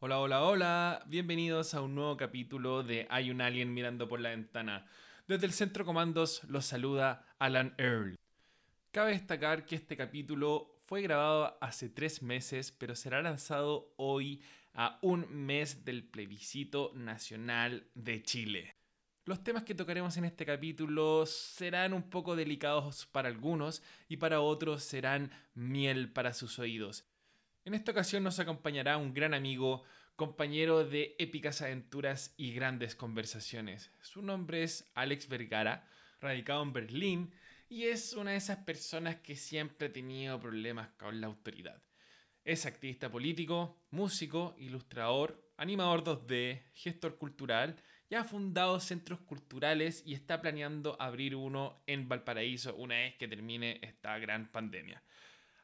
Hola, hola, hola. Bienvenidos a un nuevo capítulo de Hay un alien mirando por la ventana. Desde el centro comandos los saluda Alan Earl. Cabe destacar que este capítulo fue grabado hace tres meses, pero será lanzado hoy a un mes del plebiscito nacional de Chile. Los temas que tocaremos en este capítulo serán un poco delicados para algunos y para otros serán miel para sus oídos. En esta ocasión nos acompañará un gran amigo, compañero de épicas aventuras y grandes conversaciones. Su nombre es Alex Vergara, radicado en Berlín, y es una de esas personas que siempre ha tenido problemas con la autoridad. Es activista político, músico, ilustrador, animador 2D, gestor cultural y ha fundado centros culturales y está planeando abrir uno en Valparaíso una vez que termine esta gran pandemia.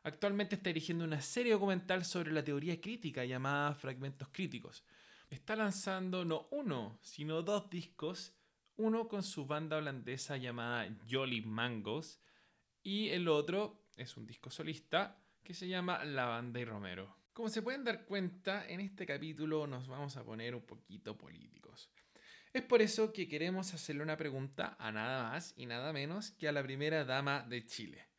Actualmente está dirigiendo una serie documental sobre la teoría crítica llamada Fragmentos Críticos. Está lanzando no uno, sino dos discos, uno con su banda holandesa llamada Jolly Mangos y el otro es un disco solista que se llama La Banda y Romero. Como se pueden dar cuenta, en este capítulo nos vamos a poner un poquito políticos. Es por eso que queremos hacerle una pregunta a nada más y nada menos que a la primera dama de Chile.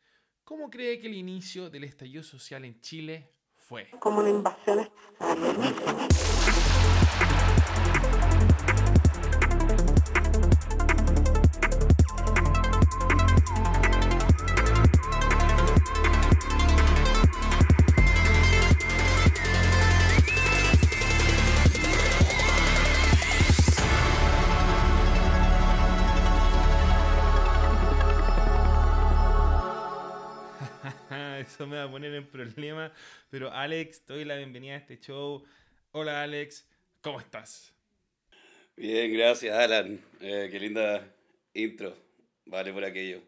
¿Cómo cree que el inicio del estallido social en Chile fue? Como una invasión Pero Alex, te doy la bienvenida a este show. Hola Alex, ¿cómo estás? Bien, gracias Alan. Eh, qué linda intro. Vale por aquello.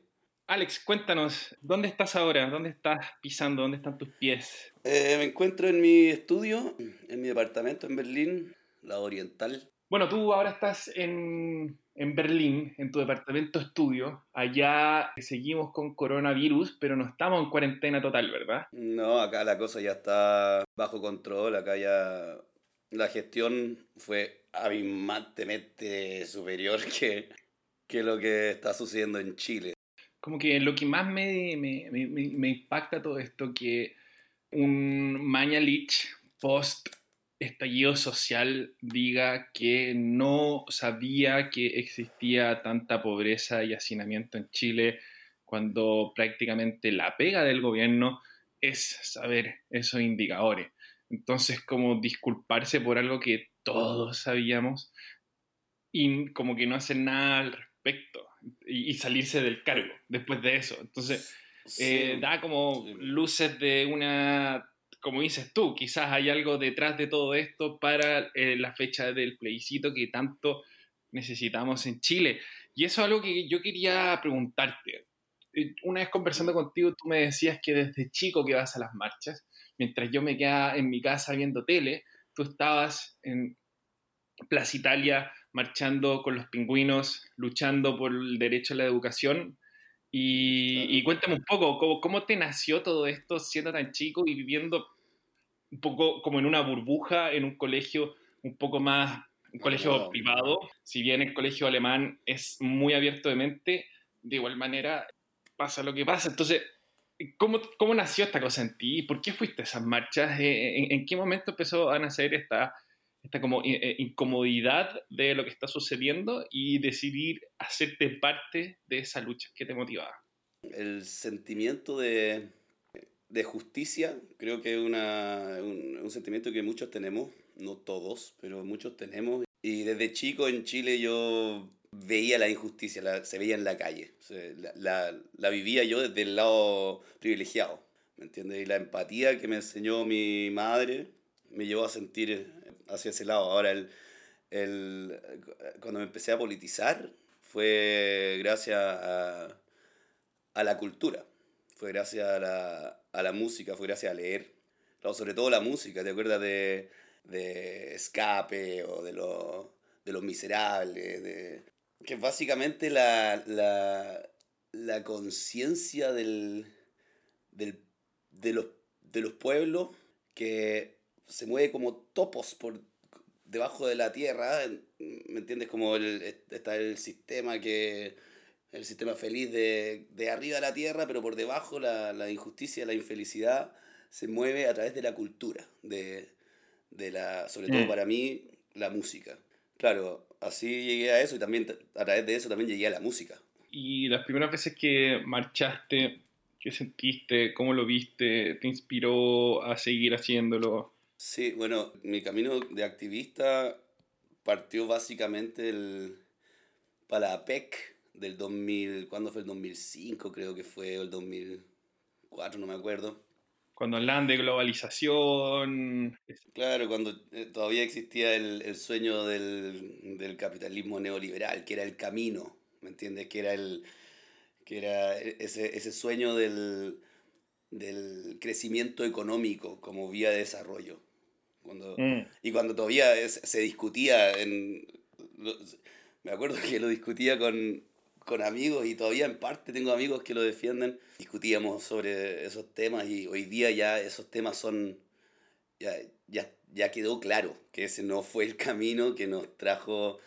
Alex, cuéntanos, ¿dónde estás ahora? ¿Dónde estás pisando? ¿Dónde están tus pies? Eh, me encuentro en mi estudio, en mi departamento en Berlín, la Oriental. Bueno, tú ahora estás en, en Berlín, en tu departamento estudio. Allá seguimos con coronavirus, pero no estamos en cuarentena total, ¿verdad? No, acá la cosa ya está bajo control, acá ya la gestión fue abismantemente superior que, que lo que está sucediendo en Chile. Como que lo que más me, me, me, me impacta todo esto, que un Mañalich post estallido social diga que no sabía que existía tanta pobreza y hacinamiento en Chile cuando prácticamente la pega del gobierno es saber esos indicadores. Entonces, como disculparse por algo que todos sabíamos y como que no hacer nada al respecto y, salirse del cargo después de eso. Entonces, eh, da como luces de una como dices tú, quizás hay algo detrás de todo esto para eh, la fecha del plebiscito que tanto necesitamos en Chile. Y eso es algo que yo quería preguntarte. Eh, una vez conversando contigo, tú me decías que desde chico que vas a las marchas, mientras yo me quedaba en mi casa viendo tele, tú estabas en Plaza Italia marchando con los pingüinos, luchando por el derecho a la educación y, cuéntame un poco, ¿cómo, ¿cómo, te nació todo esto siendo tan chico y viviendo un poco como en una burbuja en un colegio un poco más, un colegio privado? Si bien el colegio alemán es muy abierto de mente, de igual manera pasa lo que pasa. Entonces, ¿cómo, cómo nació esta cosa en ti? ¿Por qué fuiste a esas marchas? ¿En, en qué momento empezó a nacer esta esta como eh, eh, incomodidad de lo que está sucediendo y decidir hacerte parte de esa lucha que te motivaba. El sentimiento de, de justicia creo que es una, un, un, sentimiento que muchos tenemos, no todos, pero muchos tenemos. Y desde chico en Chile yo veía la injusticia, la, se veía en la calle, la, la, la vivía yo desde el lado privilegiado, ¿me entiendes? Y la empatía que me enseñó mi madre me llevó a sentir hacia ese lado. Ahora, el, el, cuando me empecé a politizar fue gracias a, a la cultura, fue gracias a la, a la, música, fue gracias a leer. sobre todo la música, ¿te acuerdas de, de Escape o de, lo, de Los Miserables? De, que básicamente la, la, la conciencia del, del, de, los, de los pueblos que se mueve como topos por debajo de la tierra, ¿me entiendes? Como el, está el sistema que el sistema feliz de, de arriba de la tierra, pero por debajo la, la, injusticia, la infelicidad se mueve a través de la cultura, de, de la, sobre todo mm. para mí, la música. Claro, así llegué a eso y también a través de eso también llegué a la música. Y las primeras veces que marchaste, ¿qué sentiste? ¿Cómo lo viste? ¿Te inspiró a seguir haciéndolo? Sí, bueno, mi camino de activista partió básicamente el, para la PEC del 2000, ¿cuándo fue el 2005? Creo que fue, o el 2004, no me acuerdo. Cuando hablan de globalización. Claro, cuando eh, todavía existía el, el sueño del, del, capitalismo neoliberal, que era el camino, ¿me entiendes? Que era, el, que era ese, ese sueño del, del crecimiento económico como vía de desarrollo. Cuando, mm. Y cuando todavía se discutía en... Me acuerdo que lo discutía con, con amigos y todavía en parte tengo amigos que lo defienden. Discutíamos sobre esos temas y hoy día ya esos temas son, ya, ya, ya quedó claro que ese no fue el camino que nos trajo,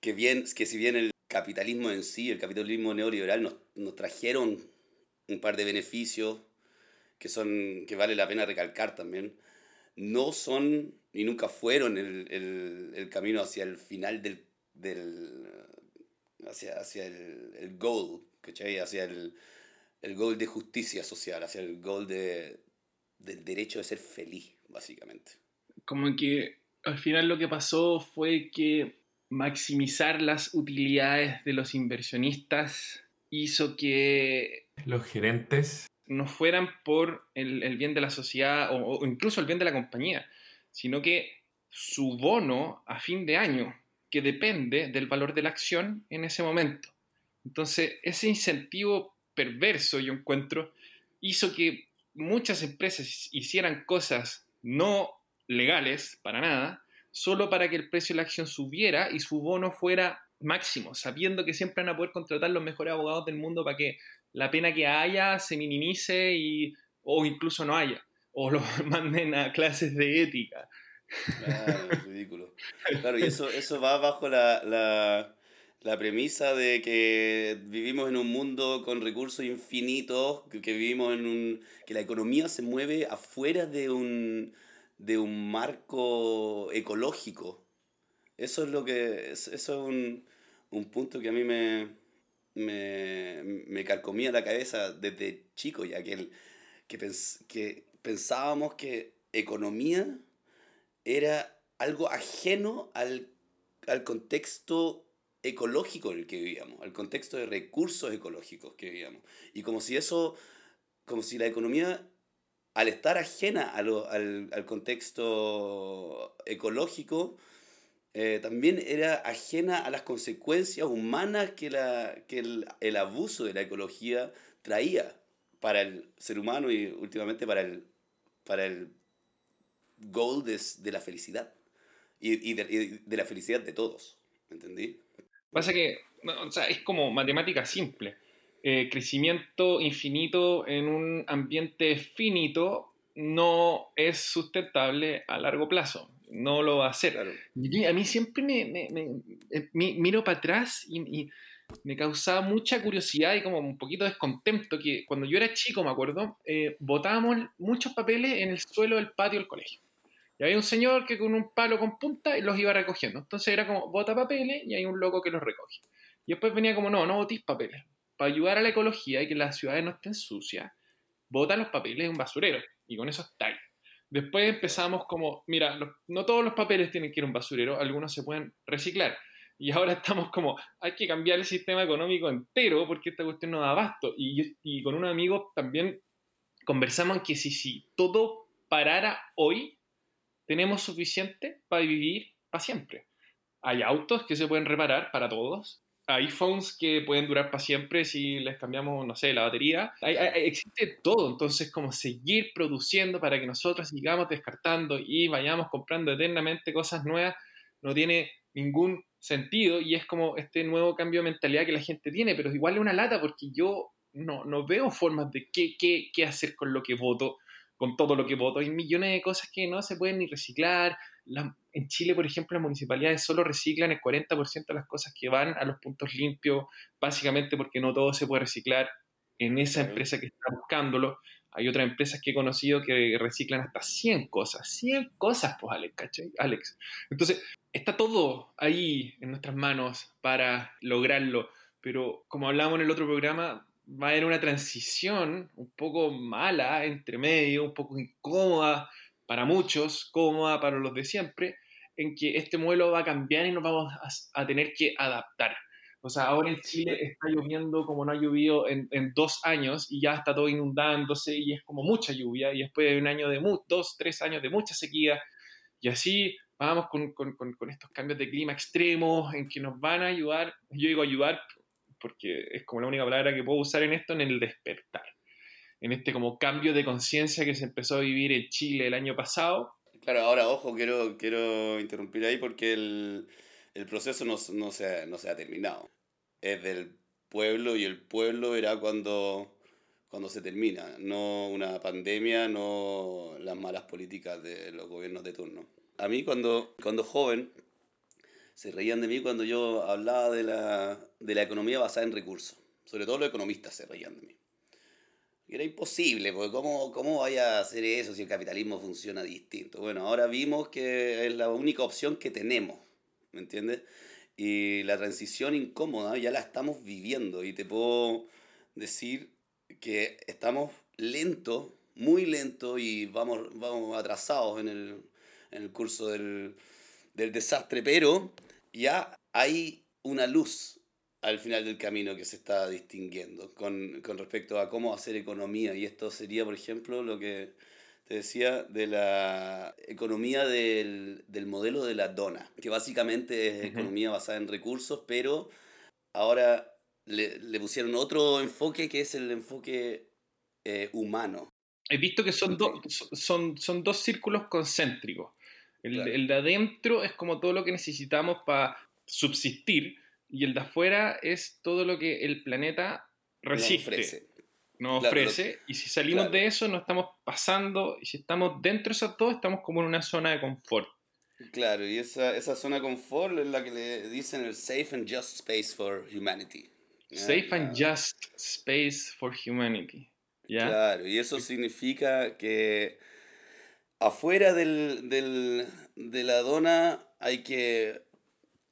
que, bien, que si bien el capitalismo en sí, el capitalismo neoliberal nos, nos trajeron un par de beneficios que, son, que vale la pena recalcar también, no son y nunca fueron el, el, el camino hacia el final del, del hacia, hacia el, el goal, ¿cachai? Hacia el, el goal de justicia social, hacia el goal de, del derecho de ser feliz, básicamente. Como que al final lo que pasó fue que maximizar las utilidades de los inversionistas hizo que los gerentes no fueran por el, bien de la sociedad o, o, incluso el bien de la compañía, sino que su bono a fin de año que depende del valor de la acción en ese momento. Entonces, ese incentivo perverso, yo encuentro, hizo que muchas empresas hicieran cosas no legales para nada, solo para que el precio de la acción subiera y su bono fuera máximo, sabiendo que siempre van a poder contratar los mejores abogados del mundo para que la pena que haya se minimice y, o incluso no haya, o lo manden a clases de ética. Claro, es ridículo. Claro, y eso, eso va bajo la, la, la, premisa de que vivimos en un mundo con recursos infinitos, que, que, vivimos en un. que la economía se mueve afuera de un, de un marco ecológico. Eso es lo que. Eso es un, un punto que a mí me, me, me carcomía la cabeza desde chico, ya que, el, que, pens, que pensábamos que economía era algo ajeno al, al contexto ecológico en el que vivíamos, al contexto de recursos ecológicos que vivíamos. Y como si eso, como si la economía, al estar ajena al, al, contexto ecológico, eh, también era ajena a las consecuencias humanas que, la, que el, el, abuso de la ecología traía para el ser humano y últimamente para el, para el goal de, de la felicidad y, y, de, y, de, la felicidad de todos. ¿Entendí? Pasa que o sea, es como matemática simple. Eh, crecimiento infinito en un ambiente finito no es sustentable a largo plazo. No lo va a hacer. Claro. A mí siempre me, me, me, eh, me miro para atrás y, y, me causaba mucha curiosidad y como un poquito descontento que cuando yo era chico, me acuerdo, eh, botábamos muchos papeles en el suelo del patio del colegio. Y había un señor que con un palo con punta los iba recogiendo. Entonces era como, bota papeles y hay un loco que los recoge. Y después venía como, no, no botís papeles. Para ayudar a la ecología y que las ciudades no estén sucias, bota los papeles en un basurero. Y con eso está ahí. Después empezamos como, mira, no todos los papeles tienen que ir a un basurero, algunos se pueden reciclar. Y ahora estamos como, hay que cambiar el sistema económico entero porque esta cuestión no da abasto. Y, y con un amigo también conversamos que si, si todo parara hoy, tenemos suficiente para vivir para siempre. Hay autos que se pueden reparar para todos. IPhones que pueden durar para siempre si les cambiamos, no sé, la batería. Existe todo. Entonces, como seguir produciendo para que nosotros sigamos descartando y vayamos comprando eternamente cosas nuevas, no tiene ningún sentido y es como este nuevo cambio de mentalidad que la gente tiene, pero igual es una lata porque yo no, no veo formas de qué, qué, qué hacer con lo que voto con todo lo que voto. Hay millones de cosas que no se pueden ni reciclar. En Chile, por ejemplo, las municipalidades solo reciclan el 40% de las cosas que van a los puntos limpios, básicamente porque no todo se puede reciclar en esa empresa que está buscándolo. Hay otras empresas que he conocido que reciclan hasta 100 cosas. 100 cosas, pues, Alex, ¿cachai? Alex. Entonces, está todo ahí en nuestras manos para lograrlo. Pero como hablábamos en el otro programa, va a haber una transición un poco mala entre medio, un poco incómoda para muchos, cómoda para los de siempre, en que este modelo va a cambiar y nos vamos a, tener que adaptar. O sea, ahora en Chile está lloviendo como no ha llovido en, dos años y ya está todo inundándose y es como mucha lluvia y después de un año de dos, tres años de mucha sequía. Y así vamos con, con, con, estos cambios de clima extremos en que nos van a ayudar, yo digo ayudar porque es como la única palabra que puedo usar en esto, en el despertar, en este como cambio de conciencia que se empezó a vivir en Chile el año pasado. Claro, ahora ojo, quiero, quiero interrumpir ahí porque el, el proceso no, no, se, no se ha terminado. Es del pueblo y el pueblo verá cuando, cuando se termina, no una pandemia, no las malas políticas de los gobiernos de turno. A mí cuando, cuando joven se reían de mí cuando yo hablaba de la, de la economía basada en recursos. Sobre todo los economistas se reían de mí. Era imposible, porque ¿cómo, ¿cómo vaya a hacer eso si el capitalismo funciona distinto? Bueno, ahora vimos que es la única opción que tenemos, ¿me entiendes? Y la transición incómoda ya la estamos viviendo y te puedo decir que estamos lentos, muy lentos y vamos, vamos atrasados en el, en el curso del, del desastre, pero ya hay una luz al final del camino que se está distinguiendo con, con, respecto a cómo hacer economía. Y esto sería, por ejemplo, lo que te decía de la economía del, del modelo de la dona, que básicamente es economía basada en recursos, pero ahora le, le pusieron otro enfoque que es el enfoque eh, humano. He visto que son, son, son dos círculos concéntricos. El, de adentro es como todo lo que necesitamos para subsistir y el de afuera es todo lo que el planeta resiste. Nos ofrece. y si salimos de eso, no estamos pasando. Y si estamos dentro de esos dos, estamos como en una zona de confort. Claro, y esa, esa zona de confort es la que le dicen el safe and just space for humanity. Safe and just space for humanity. Claro, y eso significa que afuera del, del, de la dona hay que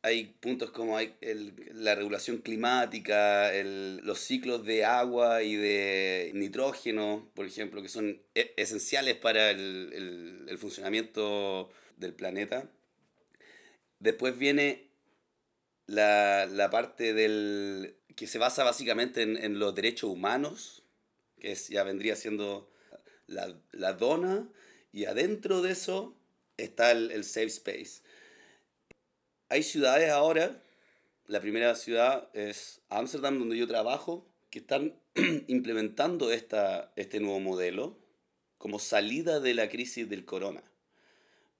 hay puntos como hay el, la regulación climática, el, los ciclos de agua y de nitrógeno, por ejemplo, que son e, esenciales para el, el, funcionamiento del planeta. Después viene la, la, parte del que se basa básicamente en, en los derechos humanos, que es, ya vendría siendo la, la dona, y adentro de eso está el, el safe space. Hay ciudades ahora, la primera ciudad es Ámsterdam, donde yo trabajo, que están implementando esta, este nuevo modelo como salida de la crisis del corona.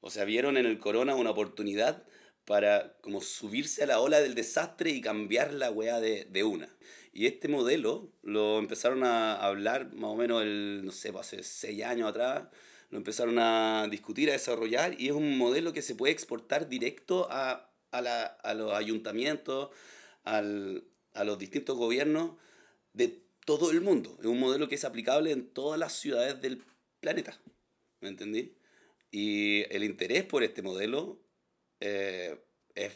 O sea, vieron en el corona una oportunidad para como subirse a la ola del desastre y cambiar la weá de, de una. Y este modelo lo empezaron a hablar más o menos el, no sé, pues, hace seis años atrás, lo empezaron a discutir, a desarrollar, y es un modelo que se puede exportar directo a, a, la, a los ayuntamientos, al, a los distintos gobiernos de todo el mundo. Es un modelo que es aplicable en todas las ciudades del planeta. ¿Me entendí? Y el interés por este modelo eh, es,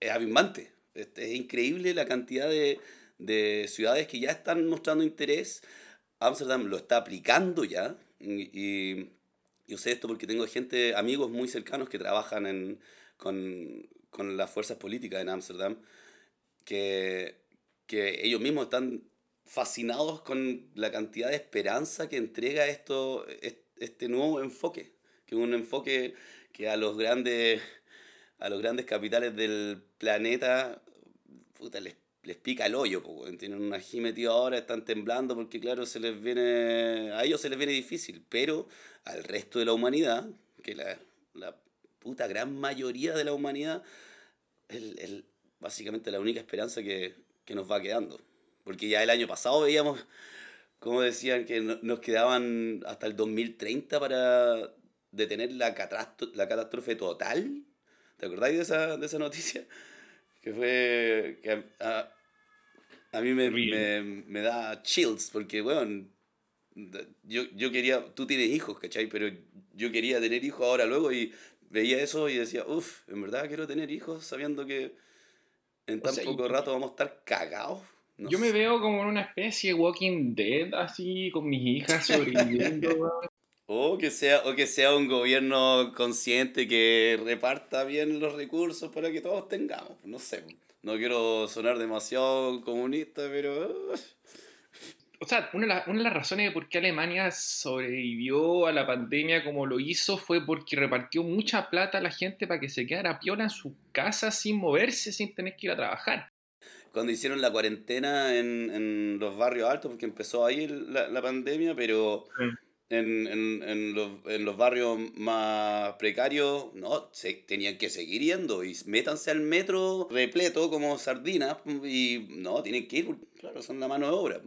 es abismante. Es, es, increíble la cantidad de, de ciudades que ya están mostrando interés. Amsterdam lo está aplicando ya. Y, yo sé esto porque tengo gente, amigos muy cercanos que trabajan en, con, con las fuerzas políticas en Ámsterdam, que, que ellos mismos están fascinados con la cantidad de esperanza que entrega esto, este nuevo enfoque, que es un enfoque que a los grandes, a los grandes capitales del planeta puta, les les pica el hoyo, tienen un ají metido ahora, están temblando porque claro, se les viene, a ellos se les viene difícil, pero al resto de la humanidad, que la, la puta gran mayoría de la humanidad, es el, básicamente la única esperanza que, que, nos va quedando. Porque ya el año pasado veíamos como decían que nos quedaban hasta el 2030 para detener la, la catástrofe total. ¿Te acordáis de esa, de esa noticia? Que fue que a, a mí me, me, me, da chills porque, bueno, yo, yo quería, tú tienes hijos, ¿cachai? Pero yo quería tener hijos ahora luego y veía eso y decía, uff, en verdad quiero tener hijos sabiendo que en tan poco rato vamos a estar cagados. yo me veo como en una especie de Walking Dead, así, con mis hijas sobreviviendo. o, que sea, o que sea un gobierno consciente que reparta bien los recursos para que todos tengamos. No sé, no quiero sonar demasiado comunista, pero... O sea, una de, las razones de por qué Alemania sobrevivió a la pandemia como lo hizo fue porque repartió mucha plata a la gente para que se quedara piola en su casa sin moverse, sin tener que ir a trabajar. Cuando hicieron la cuarentena en, en los barrios altos, porque empezó ahí la, la pandemia, pero en, en, en, los, en, los, barrios más precarios, no, se tenían que seguir yendo y métanse al metro repleto como sardinas y no, tienen que ir, claro, son la mano de obra.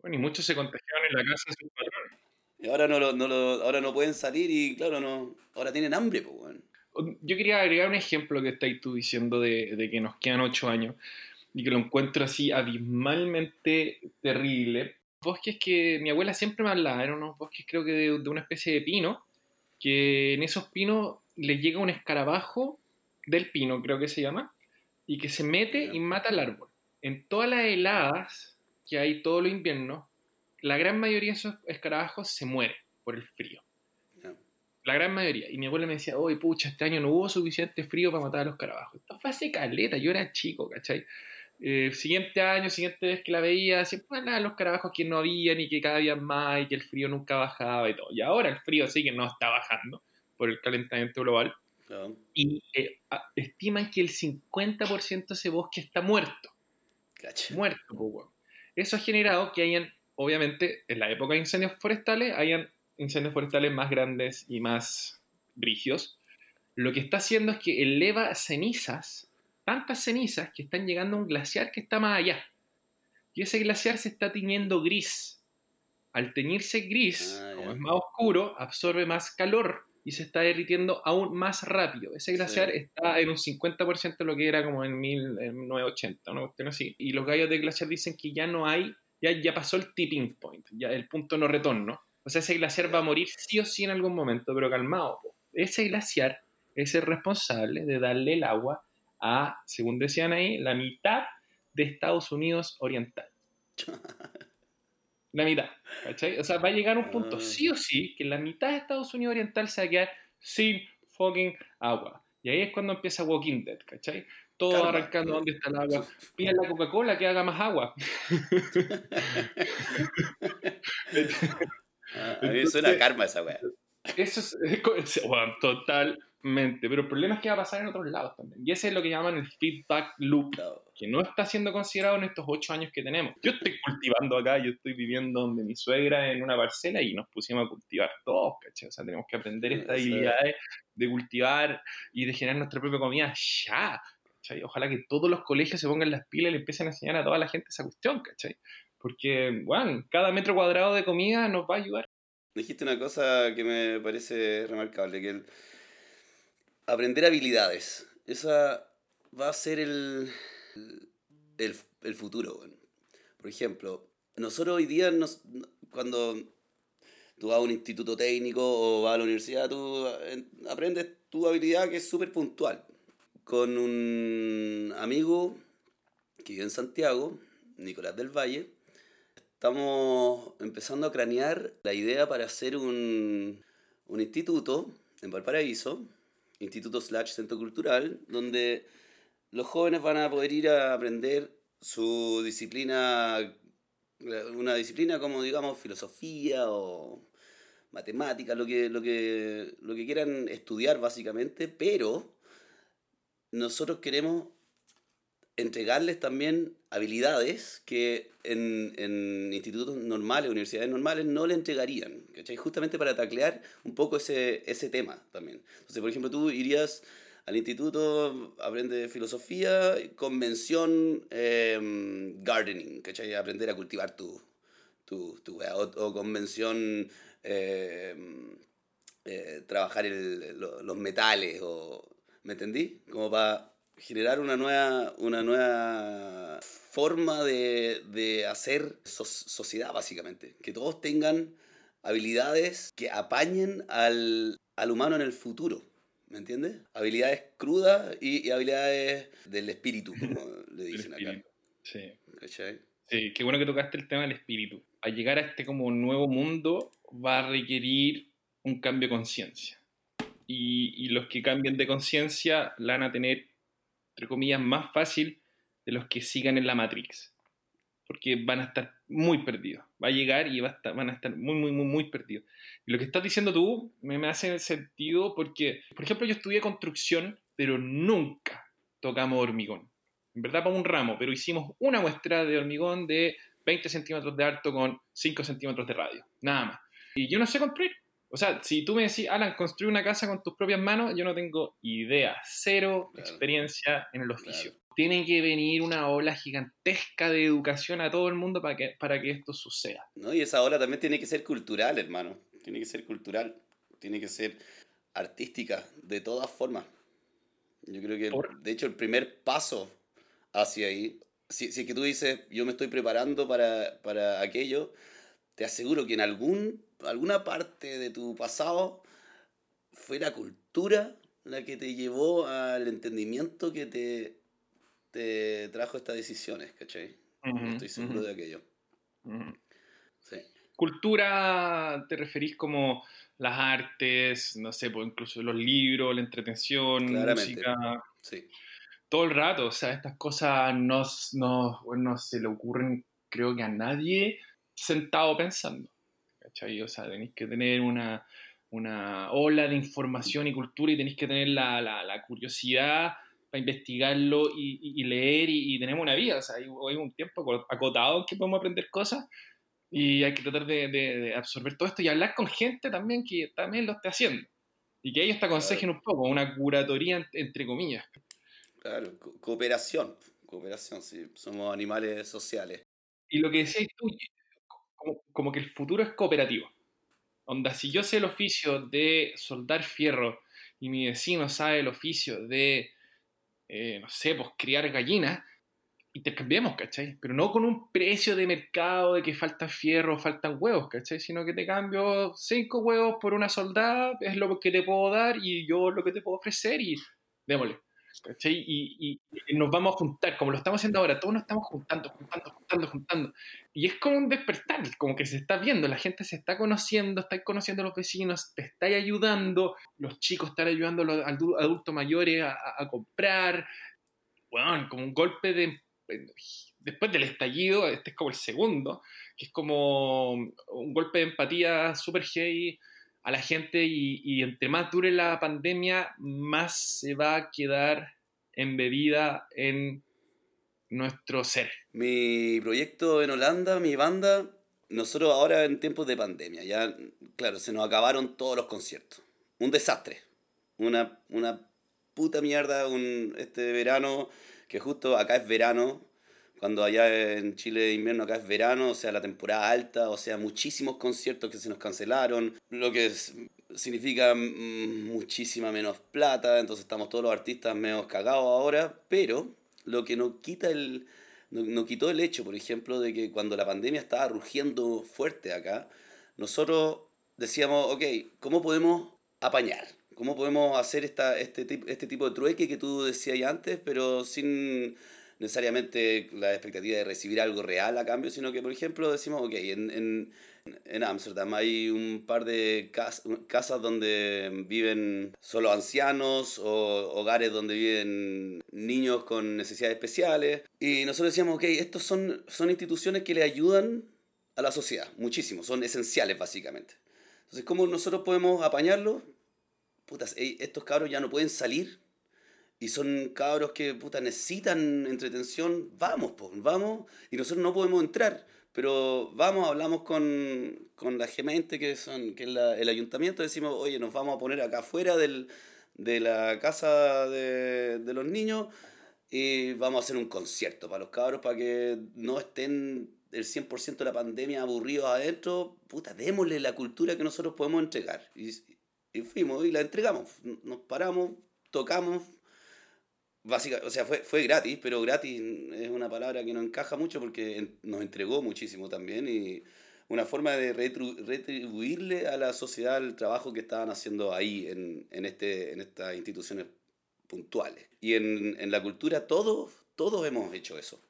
Bueno, y muchos se contagiaron en la casa de sus patrones. Y ahora no, lo, no lo, ahora no pueden salir y claro, no, ahora tienen hambre, pues, bueno. Yo quería agregar un ejemplo que estáis tú diciendo de, de que nos quedan ocho años y que lo encuentro así abismalmente terrible bosques que mi abuela siempre me hablaba, eran unos bosques creo que de, una especie de pino, que en esos pinos le llega un escarabajo del pino, creo que se llama, y que se mete y mata al árbol. En todas las heladas que hay todo los inviernos, la gran mayoría de esos escarabajos se mueren por el frío. La gran mayoría. Y mi abuela me decía, oye, pucha, este año no hubo suficiente frío para matar a los escarabajos. Esto fue hace caleta, yo era chico, ¿cachai? Eh, siguiente año, siguiente vez que la veía, siempre hablaban los carabajos que no había ni que cada día más y que el frío nunca bajaba y todo. Y ahora el frío sí que no está bajando por el calentamiento global. Y eh, estiman que el 50% de ese bosque está muerto. Muerto, pues, Eso ha generado que hayan, obviamente, en la época de incendios forestales, hayan incendios forestales más grandes y más brígidos. Lo que está haciendo es que eleva cenizas tantas cenizas que están llegando a un glaciar que está más allá. Y ese glaciar se está tiñendo gris. Al teñirse gris, ah, como es más oscuro, absorbe más calor y se está derritiendo aún más rápido. Ese glaciar está en un 50% de lo que era como en 1980, una cuestión así. Y los gallos de glaciar dicen que ya no hay, ya, ya pasó el tipping point, ya el punto no retorno. O sea, ese glaciar va a morir sí o sí en algún momento, pero calmado. Ese glaciar es el responsable de darle el agua a, según decían ahí, la mitad de Estados Unidos Oriental. La mitad, ¿cachai? O sea, va a llegar un punto, ah. sí o sí, que la mitad de Estados Unidos Oriental se va a quedar sin fucking agua. Y ahí es cuando empieza Walking Dead, ¿cachai? Todo arrancando dónde está el agua. Pide la Coca-Cola que haga más agua. Ah, a mí suena karma esa weá. Eso es, bueno, total, pero el problema es que va a pasar en otros lados también. Y ese es lo que llaman el feedback loop, que no está siendo considerado en estos ocho años que tenemos. Yo estoy cultivando acá, yo estoy viviendo donde mi suegra en una parcela y nos pusimos a cultivar todos, ¿cachai? O sea, tenemos que aprender estas habilidades de cultivar y de generar nuestra propia comida ya. ¿cachai? Ojalá que todos los colegios se pongan las pilas y le empiecen a enseñar a toda la gente esa cuestión, ¿cachai? Porque, bueno, cada metro cuadrado de comida nos va a ayudar. Dijiste una cosa que me parece remarcable, que el aprender habilidades. Esa va a ser el, el, futuro. Por ejemplo, nosotros hoy día, cuando tú vas a un instituto técnico o vas a la universidad, tú aprendes tu habilidad que es súper puntual. Con un amigo que vive en Santiago, Nicolás del Valle, estamos empezando a cranear la idea para hacer un, un instituto en Valparaíso instituto slash centro cultural, donde los jóvenes van a poder ir a aprender su disciplina, una disciplina como digamos filosofía o matemática, lo que, lo que, lo que quieran estudiar básicamente, pero nosotros queremos entregarles también habilidades que en, en, institutos normales, universidades normales, no le entregarían, ¿cachai? Justamente para taclear un poco ese, ese tema también. Entonces, por ejemplo, tú irías al instituto, aprende filosofía, convención, eh, gardening, ¿cachai? Aprender a cultivar tu, tu, tu. O, o convención, eh, eh, trabajar el- lo- los metales, o, ¿me entendí? Como para generar una nueva, una nueva forma de, de hacer so- sociedad, básicamente. Que todos tengan habilidades que apañen al, al humano en el futuro. ¿Me entiendes? Habilidades crudas y, y habilidades del espíritu, como le dicen acá. Sí. ¿Cachai? Sí, qué bueno que tocaste el tema del espíritu. Al llegar a este como nuevo mundo va a requerir un cambio de conciencia. Y, y los que cambien de conciencia la van a tener, entre comillas, más fácil de los que sigan en la Matrix. Porque van a estar muy perdidos. Va a llegar y va a estar, van a estar muy, muy, muy, muy perdidos. Y lo que estás diciendo tú me, me hace sentido porque, por ejemplo, yo estudié construcción, pero nunca tocamos hormigón. En verdad para un ramo, pero hicimos una muestra de hormigón de 20 centímetros de alto con 5 centímetros de radio. Nada más. Y yo no sé construir. O sea, si tú me decís, Alan, construye una casa con tus propias manos, yo no tengo idea, cero Claro. experiencia en el oficio. Claro. Tiene que venir una ola gigantesca de educación a todo el mundo para que, para que esto suceda. ¿no? Y esa ola también tiene que ser cultural, hermano. Tiene que ser cultural. Tiene que ser artística, de todas formas. Yo creo que, Por- de hecho, el primer paso hacia ahí, si, si es que tú dices, yo me estoy preparando para, para aquello, te aseguro que en algún, alguna parte de tu pasado fue la cultura la que te llevó al entendimiento que te, te trajo estas decisiones, ¿cachai? Estoy seguro de aquello. Sí. Cultura, te referís como las artes, no sé, pues incluso los libros, la entretención, Claramente. música, Sí. todo el rato. O sea, estas cosas no, no, no se le ocurren, creo que a nadie sentado pensando. ¿Cachai? O sea, tenéis que tener una, una ola de información y cultura y tenéis que tener la, la, la curiosidad para investigarlo y, y- y leer y, y tenemos una vida. O sea, hay, hay un tiempo aco- acotado que podemos aprender cosas y hay que tratar de, de- de absorber todo esto y hablar con gente también que también lo esté haciendo. Y que ellos te aconsejen un poco, una curatoría en- entre comillas. Claro, co- cooperación. Cooperación, sí. Somos animales sociales. Y lo que decías tú, como, que el futuro es cooperativo. Onda, si yo sé el oficio de soldar fierro y mi vecino sabe el oficio de, eh, no sé, pues criar gallinas, intercambiemos, ¿cachai? Pero no con un precio de mercado de que falta fierro faltan huevos, ¿cachai? Sino que te cambio cinco huevos por una soldada, es lo que te puedo dar y yo lo que te puedo ofrecer y démosle. ¿Cachai? Y, y- nos vamos a juntar, como lo estamos haciendo ahora, todos nos estamos juntando, juntando, juntando, juntando. Y es como un despertar, como que se está viendo, la gente se está conociendo, está conociendo a los vecinos, te está ayudando, los chicos están ayudando a los adu- adultos mayores a, a- a comprar. Bueno, como un golpe de... Después del estallido, este es como el segundo, que es como un golpe de empatía super heavy a la gente y, y entre más dure la pandemia, más se va a quedar embebida en nuestro ser. Mi proyecto en Holanda, mi banda, nosotros ahora en tiempos de pandemia, ya, claro, se nos acabaron todos los conciertos. Un desastre. Una, una puta mierda un, este verano, que justo acá es verano, cuando allá en Chile invierno, acá es verano, o sea, la temporada alta, o sea, muchísimos conciertos que se nos cancelaron, lo que significa muchísima menos plata, entonces estamos todos los artistas menos cagados ahora, pero lo que no quita el, no, no quitó el hecho, por ejemplo, de que cuando la pandemia estaba rugiendo fuerte acá, nosotros decíamos, ok, ¿cómo podemos apañar? ¿Cómo podemos hacer esta, este, este tipo de trueque que tú decías antes, pero sin necesariamente la expectativa de recibir algo real a cambio, sino que, por ejemplo, decimos, ok, en, en, en Ámsterdam hay un par de cas- casas donde viven solo ancianos o hogares donde viven niños con necesidades especiales. Y nosotros decíamos, ok, estos son, son instituciones que le ayudan a la sociedad, muchísimo, son esenciales básicamente. Entonces, ¿cómo nosotros podemos apañarlos? Putas, estos cabros ya no pueden salir y son cabros que puta, necesitan entretención, vamos, pues, vamos, y nosotros no podemos entrar, pero vamos, hablamos con, con la gemente que, son, que es el ayuntamiento, decimos, oye, nos vamos a poner acá afuera del, de la casa de, de los niños y vamos a hacer un concierto para los cabros, para que no estén el 100% de la pandemia aburrido adentro, puta, démosle la cultura que nosotros podemos entregar. Y fuimos y la entregamos. Nos paramos, tocamos. Básicamente, o sea, fue, fue gratis, pero gratis es una palabra que no encaja mucho porque nos entregó muchísimo también y una forma de retribuirle a la sociedad el trabajo que estaban haciendo ahí en, en, este, en estas instituciones puntuales. Y en, en la cultura todos, todos hemos hecho eso.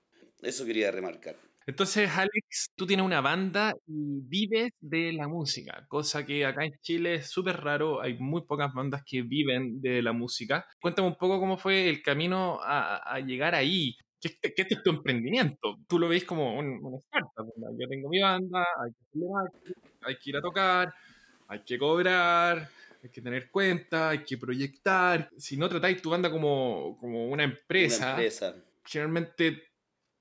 Eso quería remarcar. Entonces, Alex, tú tienes una banda y vives de la música, cosa que acá en Chile es súper raro, hay muy pocas bandas que viven de la música. Cuéntame un poco cómo fue el camino a, a llegar ahí. ¿Qué, ¿Qué, es tu emprendimiento? Tú lo ves como un, una startup. Yo tengo mi banda, hay que, hay que ir a tocar, hay que cobrar, hay que tener cuenta, hay que proyectar. Si no tratáis tu banda como, como una empresa, una empresa. generalmente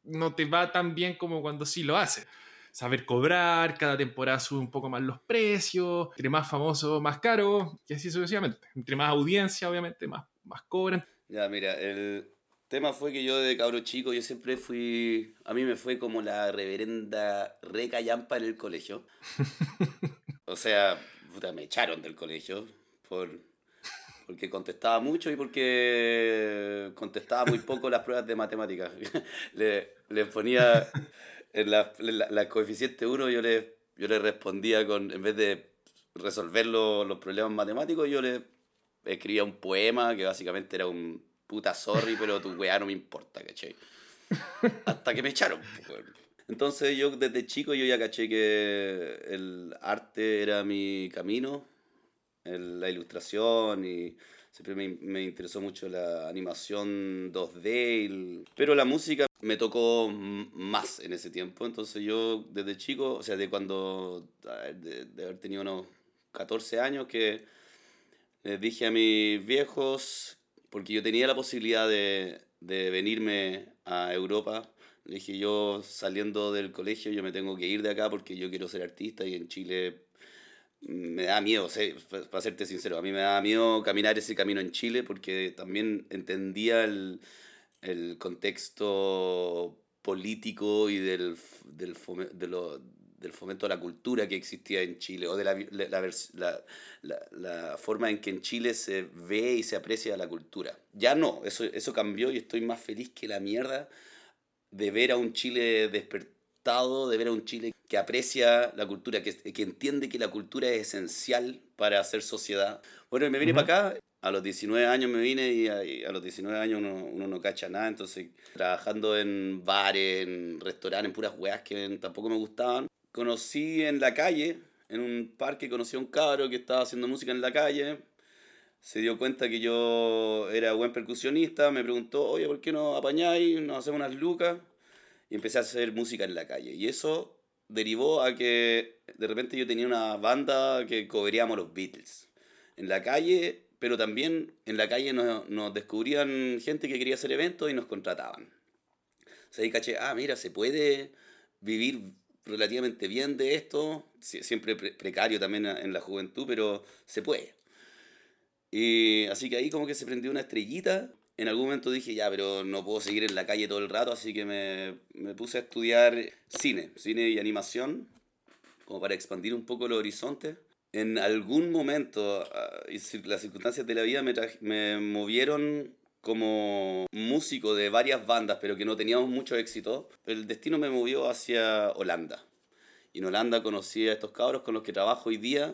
no te va tan bien como cuando sí lo haces. Saber cobrar, cada temporada sube un poco más los precios, entre más famoso, más caro, y así sucesivamente. Entre más audiencia, obviamente, más, más cobran. Ya, mira, el tema fue que yo de cabro chico, yo siempre fui, a mí me fue como la reverenda recayampa en el colegio. o sea, puta, me echaron del colegio por porque contestaba mucho y porque contestaba muy poco las pruebas de matemáticas. le, le ponía en la, la, coeficiente 1, yo le, yo le respondía con, en vez de resolver los problemas matemáticos, yo le escribía un poema que básicamente era un puta sorry, pero tu weá no me importa, ¿cachai? Hasta que me echaron. Pues, Entonces yo desde chico yo ya caché que el arte era mi camino la ilustración y siempre me, me, interesó mucho la animación 2D, pero la música me tocó más en ese tiempo, entonces yo desde chico, o sea, de cuando, de, de haber tenido unos 14 años, que les dije a mis viejos, porque yo tenía la posibilidad de, de venirme a Europa, dije yo saliendo del colegio, yo me tengo que ir de acá porque yo quiero ser artista y en Chile me da miedo, para serte sincero, a mí me da miedo caminar ese camino en Chile porque también entendía el, el contexto político y del, del, de lo, del fomento a la cultura que existía en Chile, o de la, la, la, la, forma en que en Chile se ve y se aprecia la cultura. Ya no, eso, eso cambió y estoy más feliz que la mierda de ver a un Chile de ver a un Chile que aprecia la cultura, que, que entiende que la cultura es esencial para hacer sociedad. Bueno, me vine para acá, a los 19 años me vine y a, los 19 años uno, uno, no cacha nada, entonces trabajando en bares, en restaurantes, en puras weas que tampoco me gustaban. Conocí en la calle, en un parque, conocí a un cabro que estaba haciendo música en la calle. Se dio cuenta que yo era buen percusionista, me preguntó, oye, ¿por qué no apañáis? Nos hacemos unas lucas. Y empecé a hacer música en la calle. Y eso derivó a que de repente yo tenía una banda que cubríamos los Beatles. En la calle, pero también en la calle nos, nos descubrían gente que quería hacer eventos y nos contrataban. O sea, ahí caché, ah, mira, se puede vivir relativamente bien de esto, siempre precario también en la juventud, pero se puede. Y así que ahí como que se prendió una estrellita en algún momento dije, ya, pero no puedo seguir en la calle todo el rato, así que me, me puse a estudiar cine, cine y animación, como para expandir un poco los horizontes. En algún momento, ah, las circunstancias de la vida me, me movieron como músico de varias bandas, pero que no teníamos mucho éxito. El destino me movió hacia Holanda. Y en Holanda conocí a estos cabros con los que trabajo hoy día,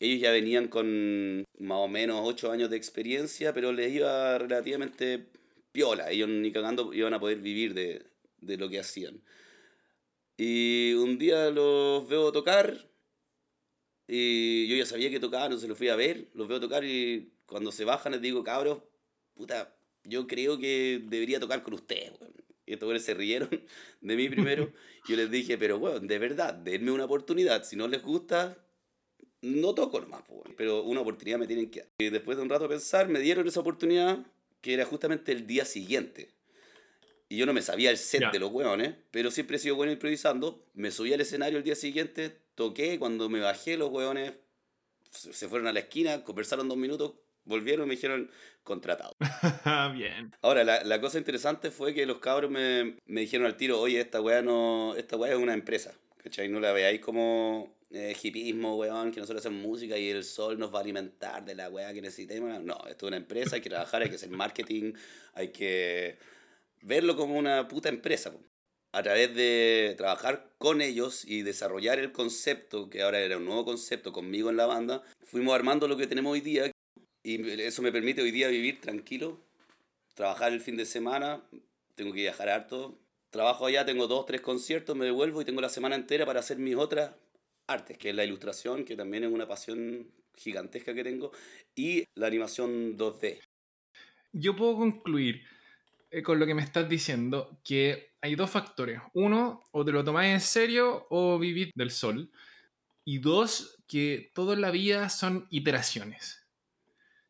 ellos ya venían con más o menos 8 años de experiencia, pero les iba relativamente piola. Ellos ni cagando iban a poder vivir de, de lo que hacían. Y un día los veo tocar y yo ya sabía que tocaban, no se los fui a ver, los veo tocar y cuando se bajan les digo, cabros, puta, yo creo que debería tocar con ustedes, Y estos se rieron de mí primero. yo les dije, pero bueno, de verdad, denme una oportunidad. Si no les gusta, no toco nomás, pero una oportunidad me tienen que dar. Y después de un rato de pensar, me dieron esa oportunidad que era justamente el día siguiente. Y yo no me sabía el set de los hueones, pero siempre he sido bueno improvisando. Me subí al escenario el día siguiente, toqué, cuando me bajé los hueones se fueron a la esquina, conversaron dos minutos volvieron y me dijeron contratado. Bien. Ahora, la, la, cosa interesante fue que los cabros me, me dijeron al tiro, oye, esta weá no, esta weá es una empresa, ¿cachai? No la veáis como eh, hipismo, weón, que nosotros hacemos música y el sol nos va a alimentar de la weá que necesitemos. No, esto es una empresa, hay que trabajar, hay que hacer marketing, hay que verlo como una puta empresa. A través de trabajar con ellos y desarrollar el concepto, que ahora era un nuevo concepto conmigo en la banda, fuimos armando lo que tenemos hoy día y eso me permite hoy día vivir tranquilo, trabajar el fin de semana, tengo que viajar harto, trabajo allá, tengo dos, tres conciertos, me devuelvo y tengo la semana entera para hacer mis otras artes, que es la ilustración, que también es una pasión gigantesca que tengo, y la animación 2D. Yo puedo concluir eh, con lo que me estás diciendo que hay dos factores. Uno, o te lo tomáis en serio o vivir del sol. Y dos, que toda la vida son iteraciones.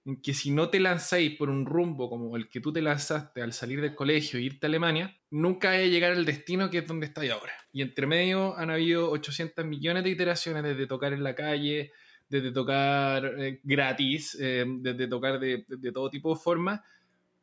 En que si no te lanzáis por un rumbo como el que tú te lanzaste al salir del colegio e irte a Alemania, nunca hay a llegar al destino que es donde estáis ahora. Y entre medio han habido 800 millones de iteraciones desde tocar en la calle, desde tocar eh, gratis, eh, desde tocar de, todo tipo de formas,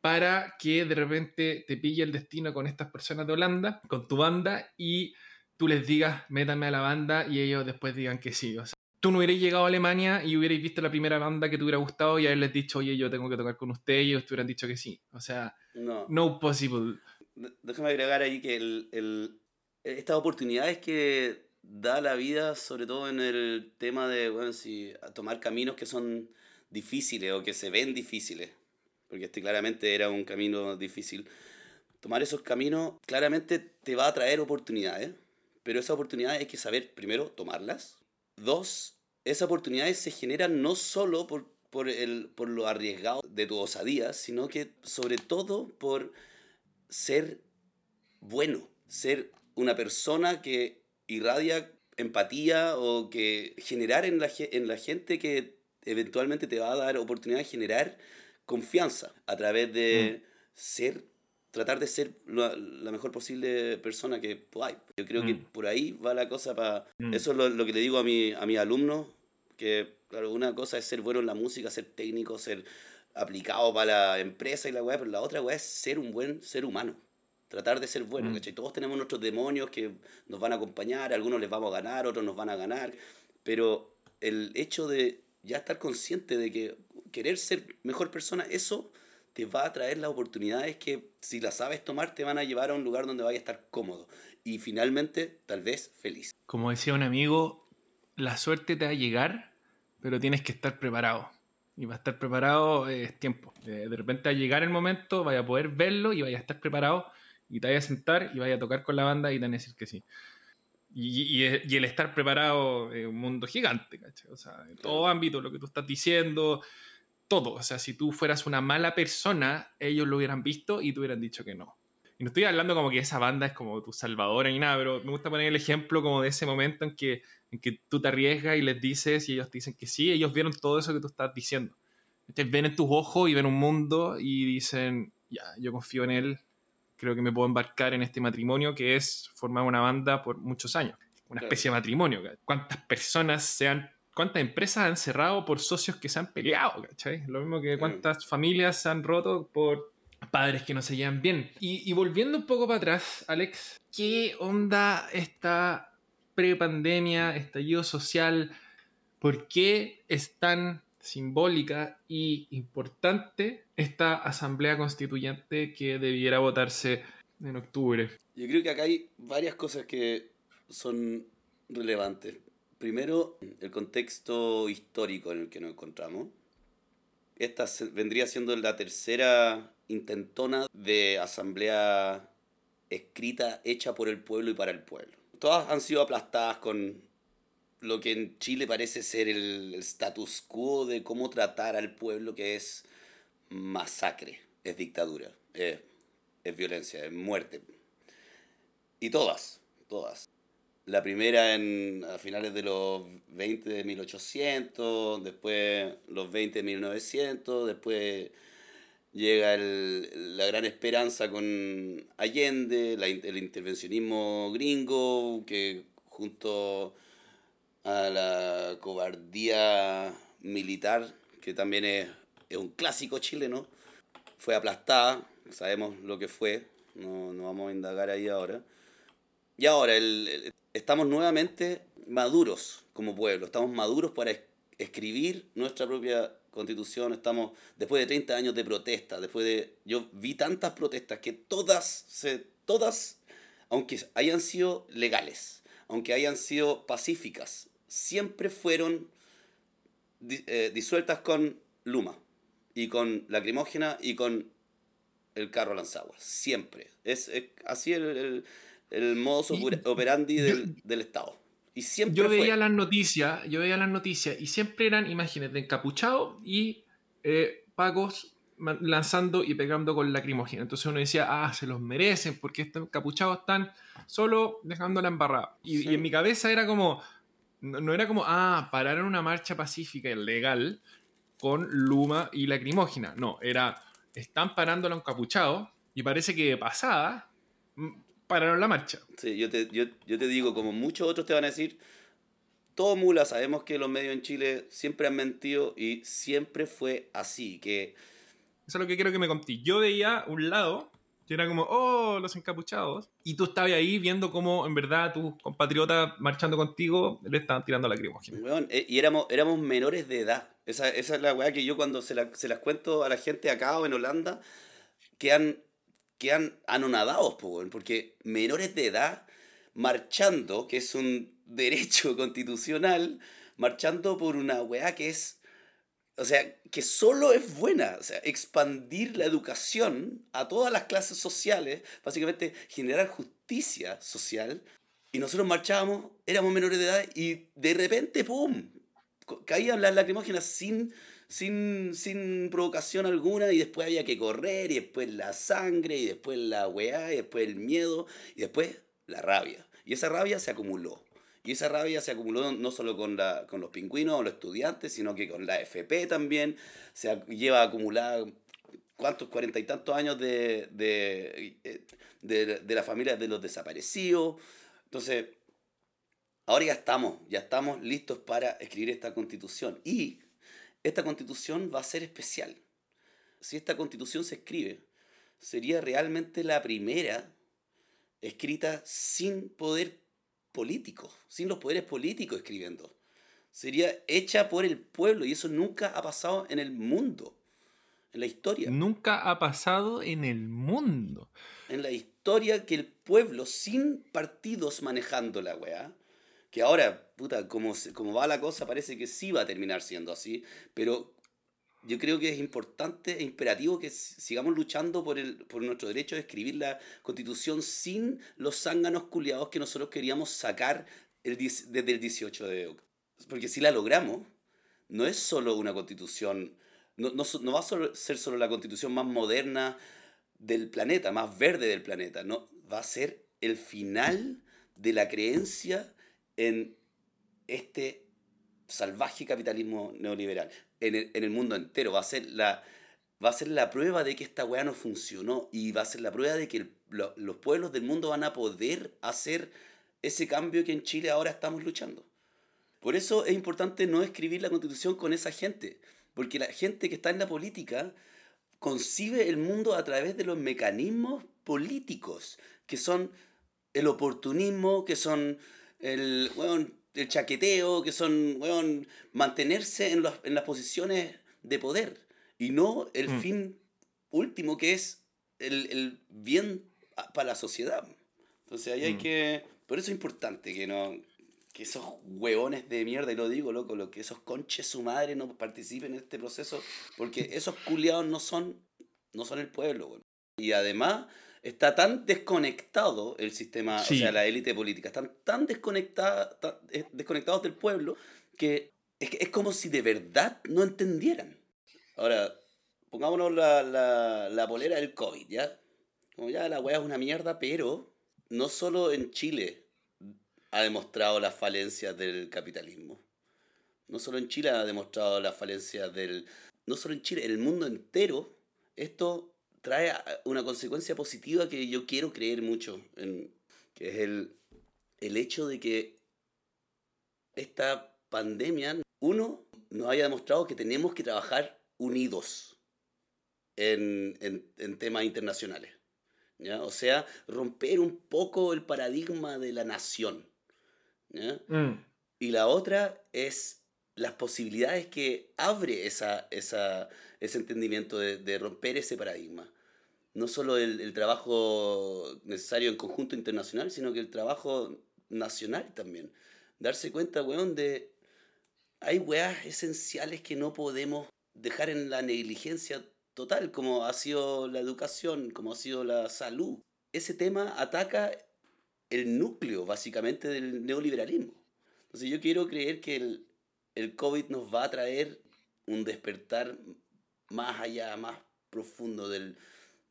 para que de repente te pille el destino con estas personas de Holanda, con tu banda, y tú les digas, métame a la banda, y ellos después digan que sí. Tú no hubierais llegado a Alemania y hubierais visto la primera banda que te hubiera gustado y haberles dicho, oye, yo tengo que tocar con usted, y ellos te hubieran dicho que sí. O sea, no, no possible. Déjame agregar ahí que el, el, estas oportunidades que da la vida, sobre todo en el tema de, bueno, si, tomar caminos que son difíciles o que se ven difíciles porque este claramente era un camino difícil. Tomar esos caminos claramente te va a traer oportunidades, pero esas oportunidades hay que saber primero tomarlas. Dos, esas oportunidades se generan no solo por, por, el, por lo arriesgado de tu osadía, sino que sobre todo por ser bueno, ser una persona que irradia empatía o que generar en la, en la gente que eventualmente te va a dar oportunidad de generar confianza a través de mm. ser, tratar de ser la, la, mejor posible persona que podáis. Yo creo que mm. por ahí va la cosa para... Mm. Eso es lo, lo, que le digo a, mi, a mis alumnos, que claro, una cosa es ser bueno en la música, ser técnico, ser aplicado para la empresa y la weá, pero la otra weá es ser un buen ser humano. Tratar de ser bueno, ¿cachai? Todos tenemos nuestros demonios que nos van a acompañar, algunos les vamos a ganar, otros nos van a ganar, pero el hecho de ya estar consciente de que querer ser mejor persona, eso te va a traer las oportunidades que si las sabes tomar te van a llevar a un lugar donde vayas a estar cómodo y finalmente tal vez feliz. Como decía un amigo, la suerte te va a llegar, pero tienes que estar preparado. Y va a estar preparado es tiempo. De, repente a llegar el momento, vaya a poder verlo y vaya a estar preparado y te vaya a sentar y vaya a tocar con la banda y te van a decir que sí. Y, y, el estar preparado es un mundo gigante, ¿cachai? O sea, en todo ámbito, lo que tú estás diciendo, todo. O sea, si tú fueras una mala persona, ellos lo hubieran visto y te hubieran dicho que no. Y no estoy hablando como que esa banda es como tu salvadora ni nada, pero me gusta poner el ejemplo como de ese momento en que, en que tú te arriesgas y les dices y ellos te dicen que sí, ellos vieron todo eso que tú estás diciendo. Entonces ven en tus ojos y ven un mundo y dicen, ya, yo confío en él, creo que me puedo embarcar en este matrimonio que es formar una banda por muchos años. Una especie de matrimonio. ¿Cuántas personas se han cuántas empresas han cerrado por socios que se han peleado, ¿cachai? Lo mismo que cuántas familias se han roto por padres que no se llevan bien. Y, y volviendo un poco para atrás, Alex, ¿qué onda esta prepandemia, estallido social? ¿Por qué es tan simbólica y importante esta asamblea constituyente que debiera votarse en octubre? Yo creo que acá hay varias cosas que son relevantes. Primero, el contexto histórico en el que nos encontramos. Esta vendría siendo la tercera intentona de asamblea escrita, hecha por el pueblo y para el pueblo. Todas han sido aplastadas con lo que en Chile parece ser el status quo de cómo tratar al pueblo, que es masacre, es dictadura, es, es violencia, es muerte. Y todas, todas. La primera en, a finales de los 20 de 1800, después los 20 de 1900, después llega el, la gran esperanza con Allende, el intervencionismo gringo, que junto a la cobardía militar, que también es, es un clásico chileno, fue aplastada, sabemos lo que fue, no, no vamos a indagar ahí ahora. Y ahora el, estamos nuevamente maduros como pueblo, estamos maduros para escribir nuestra propia constitución, estamos después de 30 años de protesta, después de yo vi tantas protestas que todas se todas aunque hayan sido legales, aunque hayan sido pacíficas, siempre fueron eh, disueltas con luma y con lacrimógena y con el carro lanzagua. Siempre. Es, así el, el, el modus operandi del, del, Estado. Y siempre yo veía las noticias, yo veía las noticias y siempre eran imágenes de encapuchados y eh, pagos lanzando y pegando con lacrimógena. Entonces uno decía, ah, se los merecen porque estos encapuchados están solo dejándola embarrada. Y, y en mi cabeza era como, no, era como, ah, pararon una marcha pacífica y legal con luma y lacrimógena. No, era, están parando a encapuchados y parece que de pasada mm, pararon la marcha. Sí, yo te, yo, yo te digo, como muchos otros te van a decir, todo mula, sabemos que los medios en Chile siempre han mentido y siempre fue así, que... Eso es lo que quiero que me conté. Yo veía un lado que era como, oh, los encapuchados, y tú estabas ahí viendo cómo en verdad tus compatriotas marchando contigo le estaban tirando lacrimógena. Bueno, eh, y éramos, éramos menores de edad. Esa, esa es la weá que yo cuando se, la, se, las cuento a la gente acá o en Holanda, quedan, quedan anonadados, porque menores de edad marchando, que es un derecho constitucional, marchando por una weá que es, o sea, que solo es buena, o sea, expandir la educación a todas las clases sociales, básicamente generar justicia social, y nosotros marchábamos, éramos menores de edad, y de repente, ¡pum!, caían las lacrimógenas sin, sin, sin provocación alguna y después había que correr y después la sangre y después la weá y después el miedo y después la rabia. Y esa rabia se acumuló. Y esa rabia se acumuló no solo con, la, con los pingüinos o los estudiantes, sino que con la FP también. Se lleva acumulada, ¿cuántos? Cuarenta y tantos años de, de, eh, de, de la familia de los desaparecidos. Entonces, ahora ya estamos, ya estamos listos para escribir esta constitución. Y esta constitución va a ser especial. Si esta constitución se escribe, sería realmente la primera escrita sin poder político, sin los poderes políticos escribiendo. Sería hecha por el pueblo y eso nunca ha pasado en el mundo, en la historia. Nunca ha pasado en el mundo. En la historia que el pueblo, sin partidos manejando la weá, que ahora, puta, como, como va la cosa, parece que sí va a terminar siendo así, pero yo creo que es importante e imperativo que sigamos luchando por, el, por nuestro derecho de escribir la constitución sin los zánganos culiados que nosotros queríamos sacar el, desde el 18 de octubre. Porque si la logramos, no es solo una constitución, no, no, no va a ser solo la constitución más moderna del planeta, más verde del planeta, no, va a ser el final de la creencia en este salvaje capitalismo neoliberal en el, en el mundo entero. Va a, ser la, va a ser la prueba de que esta weá no funcionó y va a ser la prueba de que los pueblos del mundo van a poder hacer ese cambio que en Chile ahora estamos luchando. Por eso es importante no escribir la constitución con esa gente, porque la gente que está en la política concibe el mundo a través de los mecanismos políticos, que son el oportunismo, que son el, bueno, el chaqueteo, que son, bueno, mantenerse en, en, las posiciones de poder y no el mm. fin último que es el, el, bien para la sociedad. Entonces ahí hay mm. que... Por eso es importante que no que esos hueones de mierda, y lo digo, loco, lo que esos conches su madre no participen en este proceso, porque esos culiados no son, no son el pueblo, Y además, está tan desconectado el sistema, o sea, la élite política, están tan, desconectada, eh, desconectados del pueblo que es, es como si de verdad no entendieran. Ahora, pongámonos la, la, la polera del COVID, ¿ya? Como ya la weá es una mierda, pero no solo en Chile ha demostrado las falencias del capitalismo. No solo en Chile ha demostrado las falencias del... No solo en Chile, en el mundo entero, esto trae una consecuencia positiva que yo quiero creer mucho, en, que es el, el hecho de que esta pandemia, uno, nos haya demostrado que tenemos que trabajar unidos en, temas internacionales. ¿ya? O sea, romper un poco el paradigma de la nación. Mm. Y la otra es las posibilidades que abre esa, esa, ese entendimiento de, romper ese paradigma. No solo el, el, trabajo necesario en conjunto internacional, sino que el trabajo nacional también. Darse cuenta, weón, de... Hay weas esenciales que no podemos dejar en la negligencia total, como ha sido la educación, como ha sido la salud. Ese tema ataca el núcleo, básicamente, del neoliberalismo. Entonces yo quiero creer que el, el COVID nos va a traer un despertar más allá, más profundo del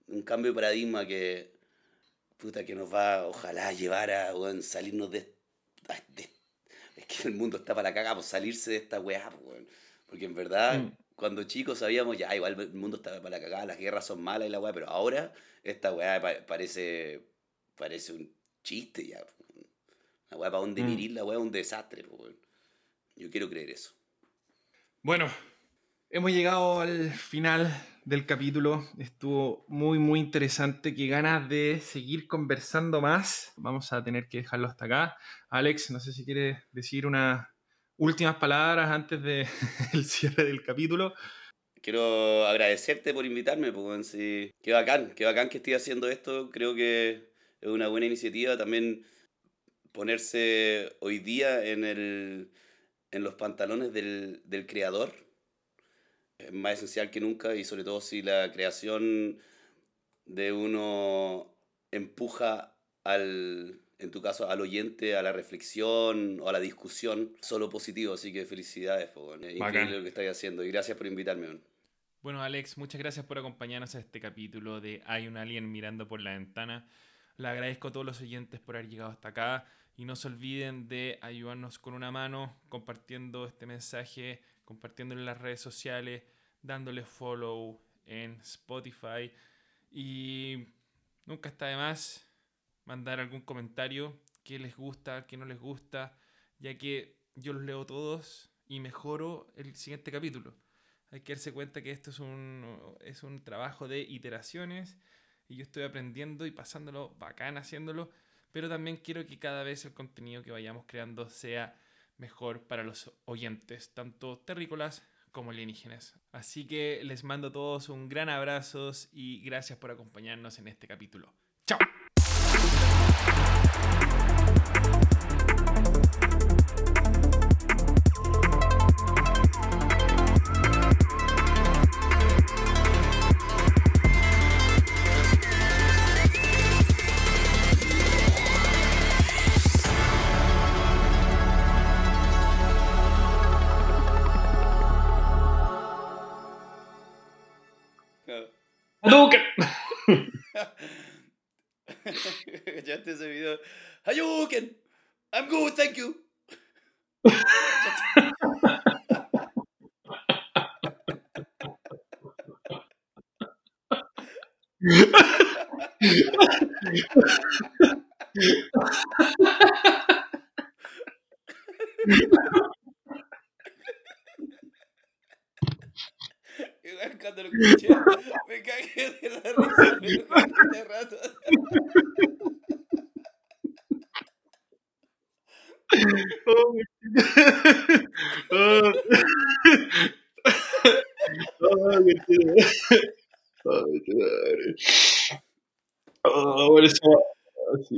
un cambio de paradigma que puta que nos va ojalá llevar a salirnos de, es que el mundo está para la cagada, pues salirse de esta weá, pues, porque en verdad mm. cuando chicos sabíamos ya igual el mundo está para la cagada, las guerras son malas y la weá, pero ahora esta weá parece parece un chiste ya. La weá para dónde mm. la weá es un desastre, pues, yo quiero creer eso. Bueno, hemos llegado al final del capítulo. Estuvo muy, muy interesante. Qué ganas de seguir conversando más. Vamos a tener que dejarlo hasta acá. Alex, no sé si quieres decir unas últimas palabras antes del cierre del capítulo. Quiero agradecerte por invitarme, porque sí, qué bacán, qué bacán que estoy haciendo esto. Creo que es una buena iniciativa también ponerse hoy día en el en los pantalones del, del creador es más esencial que nunca y sobre todo si la creación de uno empuja al, en tu caso, al oyente a la reflexión o a la discusión, solo positivo. Así que felicidades, es increíble lo que estáis haciendo y gracias por invitarme. Bueno, Alex, muchas gracias por acompañarnos a este capítulo de Hay un alien mirando por la ventana. Le agradezco a todos los oyentes por haber llegado hasta acá. Y no se olviden de ayudarnos con una mano, compartiendo este mensaje, compartiéndolo en las redes sociales, dándole follow en Spotify. Y nunca está de más mandar algún comentario que les gusta, que no les gusta, ya que yo los leo todos y mejoro el siguiente capítulo. Hay que darse cuenta que esto es un, es un trabajo de iteraciones y yo estoy aprendiendo y pasándolo bacán haciéndolo pero también quiero que cada vez el contenido que vayamos creando sea mejor para los oyentes, tanto terrícolas como alienígenas. Así que les mando a todos un gran abrazo y gracias por acompañarnos en este capítulo. ¡Chao!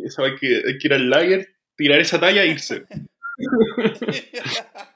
Eso, hay, que, hay que ir al lager, tirar esa talla e irse.